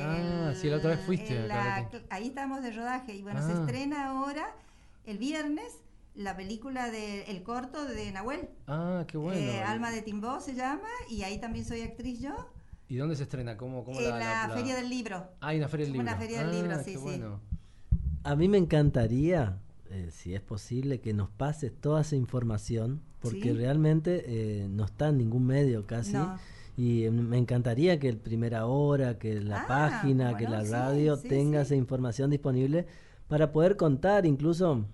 ah, sí, la otra vez fuiste. ahí estamos de rodaje. Y bueno, se ah. estrena ahora, el viernes, la película del el corto de Nahuel. Ah, qué bueno. Eh, Alma de Timbó se llama, y ahí también soy actriz yo. ¿Y dónde se estrena? ¿Cómo, cómo en la, Feria del Libro. Ah, en la Feria del Libro. Una Feria del Libro, ah, sí, sí. A mí me encantaría eh, si es posible, que nos pase toda esa información, porque realmente eh, no está en ningún medio casi. Y eh, me encantaría que el Primera Hora, que la ah, página, que la radio tenga esa información disponible para poder contar incluso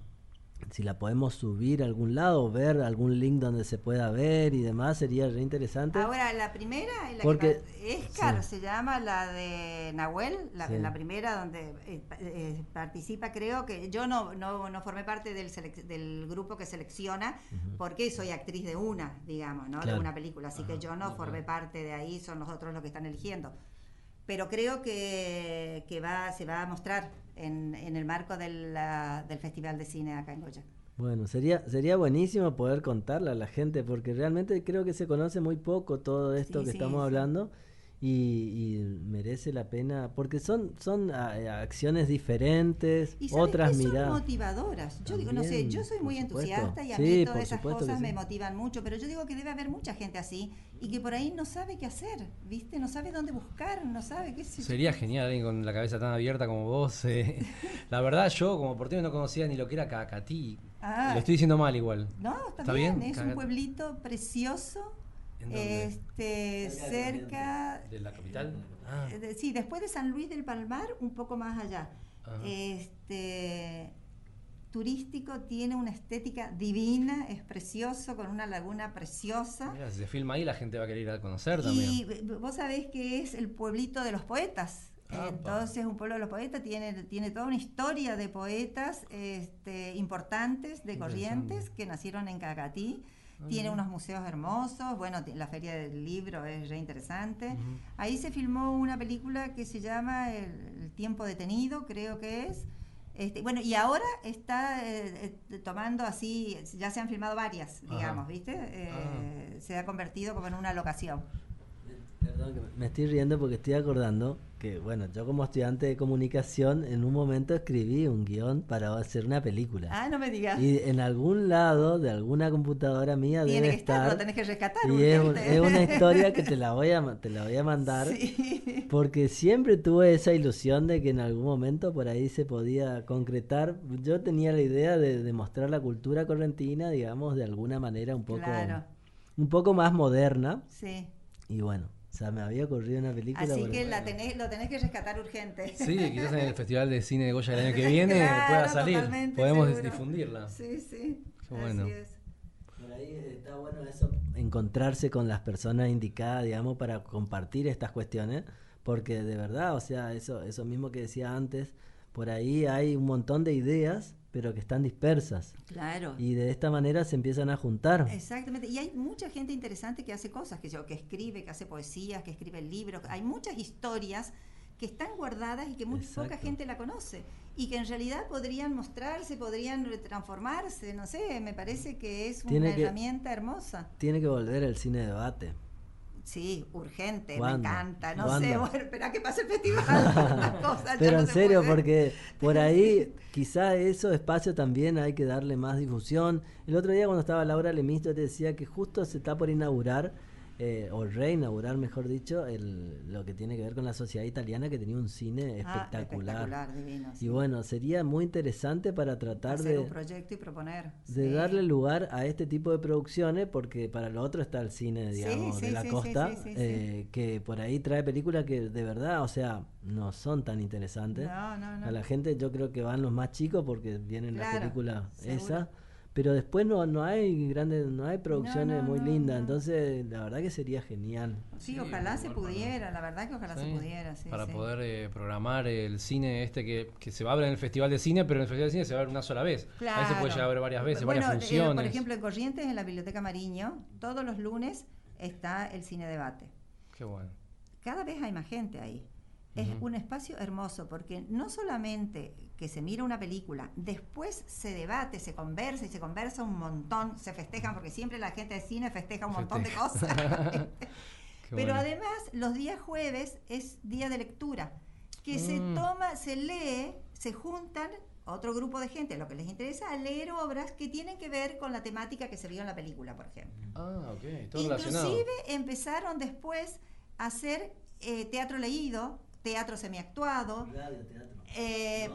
si la podemos subir a algún lado, ver algún link donde se pueda ver y demás, sería re interesante. Ahora, la primera, la Porque, que se llama la de Nahuel, la, la primera donde eh, eh, participa, creo que yo no, no, no formé parte del, del grupo que selecciona, porque soy actriz de una, digamos, ¿no? De una película, así que yo no formé parte de ahí, son los otros los que están eligiendo. Pero creo que, que va, se va a mostrar en, en el marco del, del Festival de Cine acá en Goya. Bueno, sería, sería buenísimo poder contarle a la gente, porque realmente creo que se conoce muy poco todo esto que estamos hablando y, merece la pena porque son son acciones diferentes ¿Y otras que miradas. son motivadoras. Yo digo no sé yo soy muy entusiasta y a mí todas esas cosas me motivan mucho pero yo digo que debe haber mucha gente así y que por ahí no sabe qué hacer viste no sabe dónde buscar no sabe qué sería genial alguien con la cabeza tan abierta como vos eh. la verdad yo como por ti no conocía ni lo que era Cacatí. Ah. lo estoy diciendo mal igual. No está, bien, es un pueblito precioso este, cerca. De, la capital? Ah. Eh, sí, después de San Luis del Palmar, un poco más allá. Este turístico, tiene una estética divina, es precioso, con una laguna preciosa. si se filma ahí, la gente va a querer ir a conocer también. Y vos sabés que es el pueblito de los poetas. Entonces, un pueblo de los poetas tiene, tiene toda una historia de poetas este, importantes de Corrientes que nacieron en Cacatí tiene unos museos hermosos, bueno, la feria del libro es re interesante. Ahí se filmó una película que se llama El, tiempo detenido, creo que es. Este, bueno, y ahora está eh, eh, tomando así, ya se han filmado varias, digamos, ¿viste? Eh, ah. Se ha convertido como en una locación. Perdón, me estoy riendo porque estoy acordando que, bueno, yo como estudiante de comunicación en un momento escribí un guion para hacer una película. Ah, no me digas. Y en algún lado de alguna computadora mía Tiene debe que estar, lo tenés que rescatar. Y es, una historia que te la voy a, te la voy a mandar sí. porque siempre tuve esa ilusión de que en algún momento por ahí se podía concretar. Yo tenía la idea de demostrar la cultura correntina, digamos, de alguna manera un poco, un poco más moderna. Sí. Y bueno, o sea, me había ocurrido una película. Así que la tenés, lo tenés que rescatar urgente. Sí, quizás en el Festival de Cine de Goya el año que viene pueda salir. Podemos difundirla. Sí, sí. bueno. Así es. Por ahí está bueno eso, encontrarse con las personas indicadas, digamos, para compartir estas cuestiones, porque de verdad, o sea, eso, eso mismo que decía antes, por ahí hay un montón de ideas pero que están dispersas. Claro. Y de esta manera se empiezan a juntar. Exactamente. Y hay mucha gente interesante que hace cosas, que, que escribe, que hace poesías, que escribe libros. Hay muchas historias que están guardadas y que muy poca gente la conoce y que en realidad podrían mostrarse, podrían transformarse, no sé, me parece que es una herramienta hermosa. Tiene que volver el cine de debate. Sí, urgente, me encanta. No sé, bueno, espera que pase el festival. Pero en serio, porque por ahí quizá esos espacios también hay que darle más difusión. El otro día cuando estaba Laura Lemisto te decía que justo se está por inaugurar eh, o reinaugurar, mejor dicho, el, lo que tiene que ver con la sociedad italiana que tenía un cine ah, espectacular. Y bueno, sería muy interesante para tratar de... un proyecto y proponer. De darle lugar a este tipo de producciones, porque para lo otro está el cine, digamos, de la costa, eh, que por ahí trae películas que de verdad, o sea, no son tan interesantes. No, no, no. A la gente yo creo que van los más chicos porque vienen las películas esas pero después no, no hay grandes, no hay producciones muy lindas, entonces la verdad que sería genial. Sí, ojalá se pudiera, la verdad que ojalá se pudiera. para poder eh, programar el cine este que, que, se va a ver en el Festival de Cine, pero en el Festival de Cine se va a ver una sola vez. Claro. Ahí se puede llegar a ver varias veces, varias funciones. Eh, por ejemplo, en Corrientes, en la Biblioteca Mariño, todos los lunes está el cine debate. Qué bueno. Cada vez hay más gente ahí. Es un espacio hermoso porque no solamente que se mira una película, después se debate, se conversa y se conversa un montón, se festejan porque siempre la gente de cine festeja un montón de cosas. Pero además los días jueves es día de lectura, que se mm. toma, se lee, se juntan otro grupo de gente, lo que les interesa, a leer obras que tienen que ver con la temática que se vio en la película, por ejemplo. Ah, ok, todo Inclusive empezaron después a hacer eh, teatro leído, teatro semiactuado. Radio, teatro. Eh,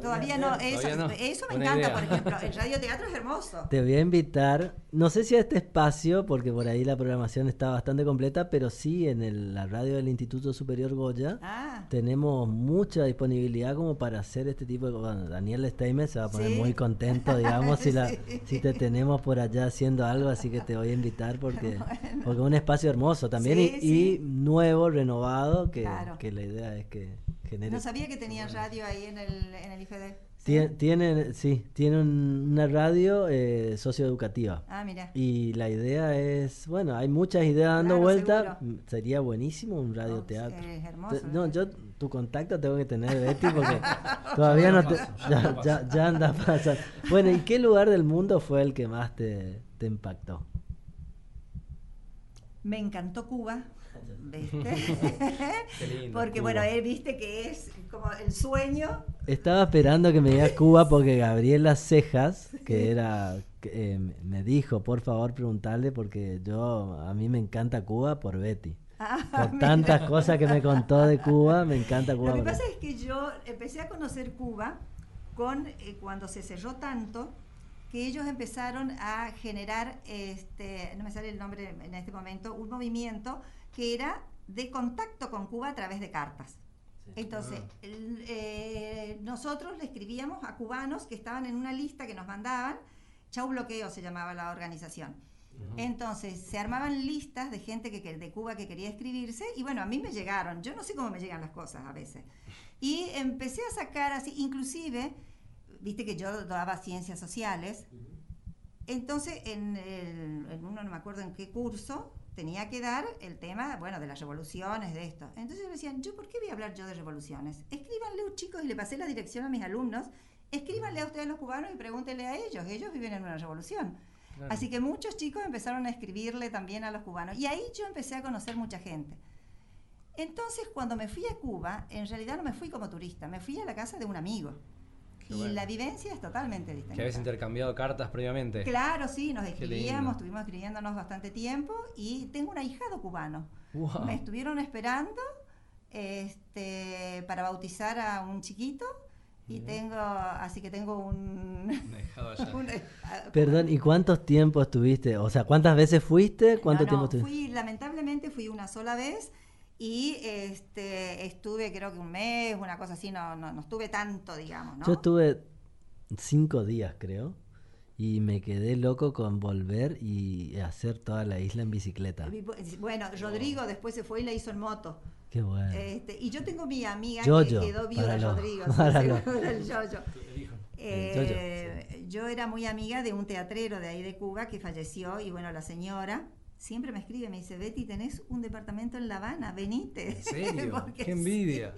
todavía no, eso, eso me encanta, por ejemplo, el radioteatro es hermoso. Te voy a invitar, no sé si a este espacio, porque por ahí la programación está bastante completa, pero sí en el, la radio del Instituto Superior Goya ah. tenemos mucha disponibilidad como para hacer este tipo de cosas. Daniel Steimer se va a poner muy contento, digamos, si, la, si te tenemos por allá haciendo algo, así que te voy a invitar porque, porque es un espacio hermoso también y, nuevo, renovado, que, que la idea es que no sabía que tenían radio ahí en el, en el IFD. Tienen, sí, tienen una radio eh, socioeducativa. Ah, mira. Y la idea es, bueno, hay muchas ideas dando vuelta. Mm, sería buenísimo un radioteatro. Oh, es hermoso. no, yo tu contacto tengo que tener, Betty, porque todavía no te, ya, ya, ya anda pasando. Bueno, ¿y qué lugar del mundo fue el que más te, te impactó? Me encantó Cuba. porque bueno, él viste que es como el sueño. Estaba esperando que me diga Cuba porque Gabriela Cejas, que era eh, me dijo, por favor, preguntarle porque yo a mí me encanta Cuba por Betty. Ah, por tantas cosas que me contó de Cuba, me encanta Cuba. Lo que pasa es que yo empecé a conocer Cuba con eh, cuando se cerró tanto que ellos empezaron a generar, este, no me sale el nombre en este momento, un movimiento que era de contacto con Cuba a través de cartas. Entonces, ah. eh, nosotros le escribíamos a cubanos que estaban en una lista que nos mandaban, Chau Bloqueo se llamaba la organización. Entonces, se armaban listas de gente que, de Cuba que quería escribirse y bueno, a mí me llegaron, yo no sé cómo me llegan las cosas a veces. Y empecé a sacar así, inclusive, viste que yo daba ciencias sociales, entonces en, en uno no me acuerdo en qué curso, tenía que dar el tema, bueno, de las revoluciones, de esto. Entonces me decían, ¿yo por qué voy a hablar yo de revoluciones? Escríbanle, chicos, y le pasé la dirección a mis alumnos, escríbanle a ustedes los cubanos y pregúntenle a ellos, ellos viven en una revolución. Así que muchos chicos empezaron a escribirle también a los cubanos. Y ahí yo empecé a conocer mucha gente. Entonces, cuando me fui a Cuba, en realidad no me fui como turista, me fui a la casa de un amigo y la vivencia es totalmente distinta. ¿Que habéis intercambiado cartas previamente? Claro, sí, nos escribíamos, estuvimos escribiéndonos bastante tiempo y tengo un ahijado cubano. Me estuvieron esperando este, para bautizar a un chiquito y tengo, así que tengo un... Perdón, ¿y cuántos tiempos estuviste? O sea, ¿cuántas veces fuiste? ¿Cuánto tiempo Fui, lamentablemente fui una sola vez y este, estuve creo que un mes, una cosa así, no, no, no estuve tanto, digamos. ¿no? Yo estuve cinco días, creo, y me quedé loco con volver y hacer toda la isla en bicicleta. Bueno, Rodrigo después se fue y la hizo en moto. Qué bueno. Este, y yo tengo mi amiga que quedó viuda, Rodrigo. Eh, yo era muy amiga de un teatrero de ahí de Cuba que falleció y bueno, la señora siempre me escribe, me dice, Betty, tenés un departamento en La Habana, venite. ¿En serio? ¡Qué envidia!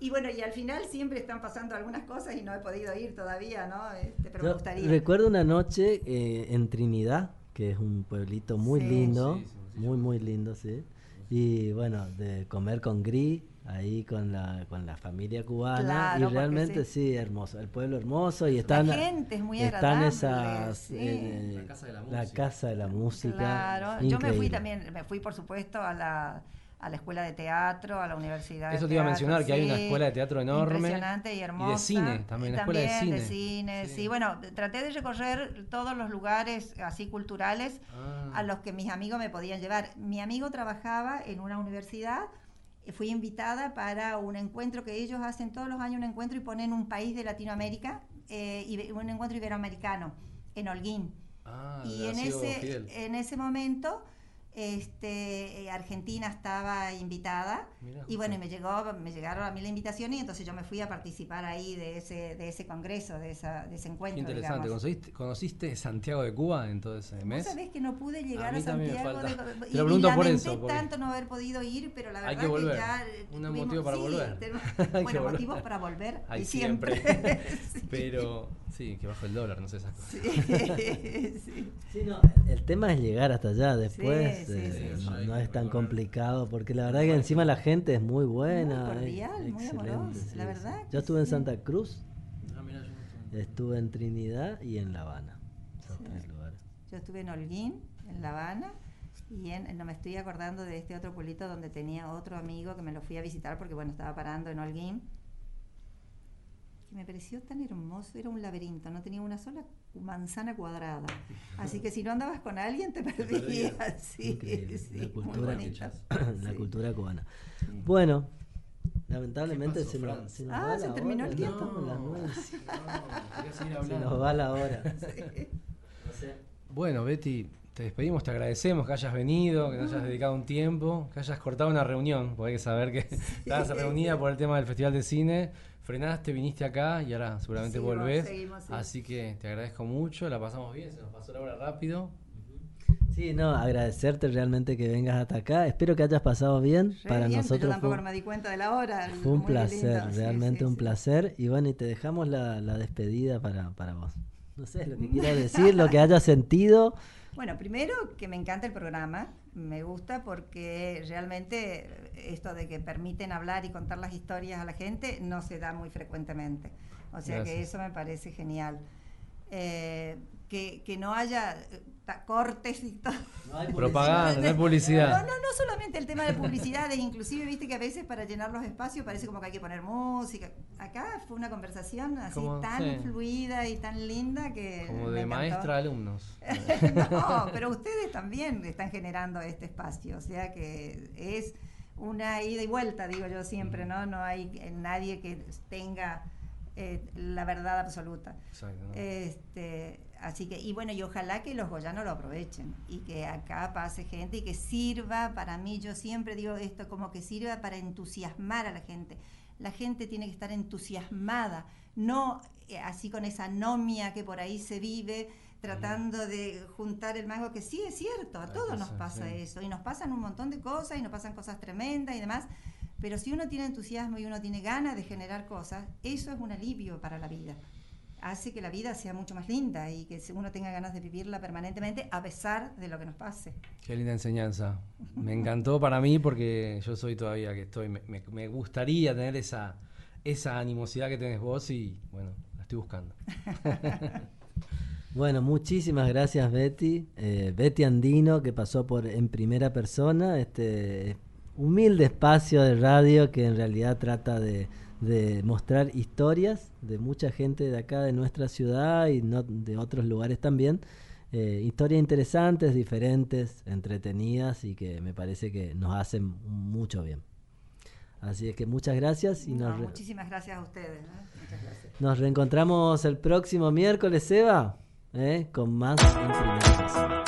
Y bueno, y al final siempre están pasando algunas cosas y no he podido ir todavía, ¿no? Este, pero me gustaría. Recuerdo una noche eh, en Trinidad, que es un pueblito muy lindo, muy, muy lindo, sí. Y bueno, de comer con Gris, ahí con la, con la familia cubana y realmente sí. hermoso, el pueblo hermoso y están la gente es muy están esas eh, la, casa de la, la, casa de la música. Claro, yo me fui también, me fui por supuesto a la a la escuela de teatro, a la universidad. Eso te iba a mencionar, que hay una escuela de teatro enorme. Impresionante y hermosa. Y de cine, también, la escuela de cine. de cine, sí. Bueno, traté de recorrer todos los lugares así culturales ah. a los que mis amigos me podían llevar. Mi amigo trabajaba en una universidad fui invitada para un encuentro que ellos hacen todos los años, un encuentro y ponen un país de Latinoamérica, eh, un encuentro iberoamericano. en Holguín. Ah, y en ese, en ese momento este, eh, Argentina estaba invitada Mirá, y bueno, y me llegó, me llegaron a mí la invitación y entonces yo me fui a participar ahí de ese, de ese congreso, de, esa, de ese Qué encuentro. interesante. digamos. ¿Conociste, conociste Santiago de Cuba en todo ese mes? sabés que no pude A llegar a, me Santiago de- Te y, lo pregunto y por lamenté eso, porque- tanto no haber podido ir, pero la Hay verdad que volver. ya eh, Un tuvimos- motivo para sí, volver. tenemos- Hay que bueno, volver. motivos para volver Hay y siempre. Sí. Pero sí, que bajo el dólar, no sé esas cosas. Sí, sí. Sí, no, el tema es llegar hasta allá después. Sí, sí, sí. no, Sí, no hay es tan complicado porque la verdad que encima la gente es muy buena. Muy es cordial, muy amorosa, la verdad que Yo estuve en. Santa Cruz, Ah, mirá, yo no estuve. en Trinidad y en La Habana. Tres lugares. Yo estuve en Holguín, en La Habana, y en, no me estoy acordando de este otro pueblito donde tenía otro amigo que me lo fui a visitar porque bueno, estaba parando en Holguín. Que me pareció tan hermoso, era un laberinto, no tenía una sola manzana cuadrada. Así que si no andabas con alguien te perdías. Sí, sí, la cultura, la Sí. cultura cubana. Sí. Bueno, lamentablemente ¿Qué pasó, se, nos, se nos Ah, va se la terminó hora, el tiempo. las. No, Se nos va la hora. Sí. No sé. Bueno, Betty, te despedimos, te agradecemos que hayas venido, que nos hayas dedicado un tiempo, que hayas cortado una reunión, porque hay que saber que estabas reunida por el tema del Festival de Cine, frenaste, viniste acá y ahora seguramente Seguimos, volvés. seguimos, sí. Así que te agradezco mucho, la pasamos bien, se nos pasó la hora rápido. Sí, no, agradecerte realmente que vengas hasta acá. Espero que hayas pasado bien. Re Para bien, nosotros yo tampoco fue, me di cuenta de la hora. fue un muy placer, lindo, sí, realmente sí, un sí. placer. Y bueno, y te dejamos la, la despedida para, para vos. No sé, lo que quieras decir, lo que hayas sentido. Bueno, primero que me encanta el programa, me gusta porque realmente esto de que permiten hablar y contar las historias a la gente no se da muy frecuentemente. O sea que eso me parece genial. Eh, que, que no haya eh, cortes y todo. Propaganda, no hay publicidad. No, no, no solamente el tema de publicidad, inclusive viste que a veces para llenar los espacios parece como que hay que poner música. Acá fue una conversación así Como, tan sí. fluida y tan linda que... Como de maestra a alumnos. no, pero ustedes también están generando este espacio, o sea que es una ida y vuelta, digo yo siempre, ¿no? No hay eh, nadie que tenga eh, la verdad absoluta. Exacto. Este, así que, y bueno, y ojalá que los goyanos lo aprovechen y que acá pase gente y que sirva para mí, yo siempre digo esto, como que sirva para entusiasmar a la gente. La gente tiene que estar entusiasmada, no eh, así con esa anomia que por ahí se vive tratando de juntar el mango, que sí es cierto, a todos nos pasa sí. eso, y nos pasan un montón de cosas, y nos pasan cosas tremendas y demás, pero si uno tiene entusiasmo y uno tiene ganas de generar cosas, eso es un alivio para la vida. Hace que la vida sea mucho más linda y que uno tenga ganas de vivirla permanentemente a pesar de lo que nos pase. Qué linda enseñanza. Me encantó para mí porque yo soy todavía que estoy. Me, me- me gustaría tener esa, esa animosidad que tenés vos y bueno, la estoy buscando. Bueno, muchísimas gracias Betty. Eh, Betty Andino, que pasó por en primera persona, este humilde espacio de radio que en realidad trata de, de mostrar historias de mucha gente de acá, de nuestra ciudad y no, de otros lugares también. Eh, historias interesantes, diferentes, entretenidas y que me parece que nos hacen mucho bien. Así es que muchas gracias y No, nos, muchísimas gracias a ustedes. ¿no? Muchas gracias. nos reencontramos el próximo miércoles, Eva, ¿eh? con más en persona.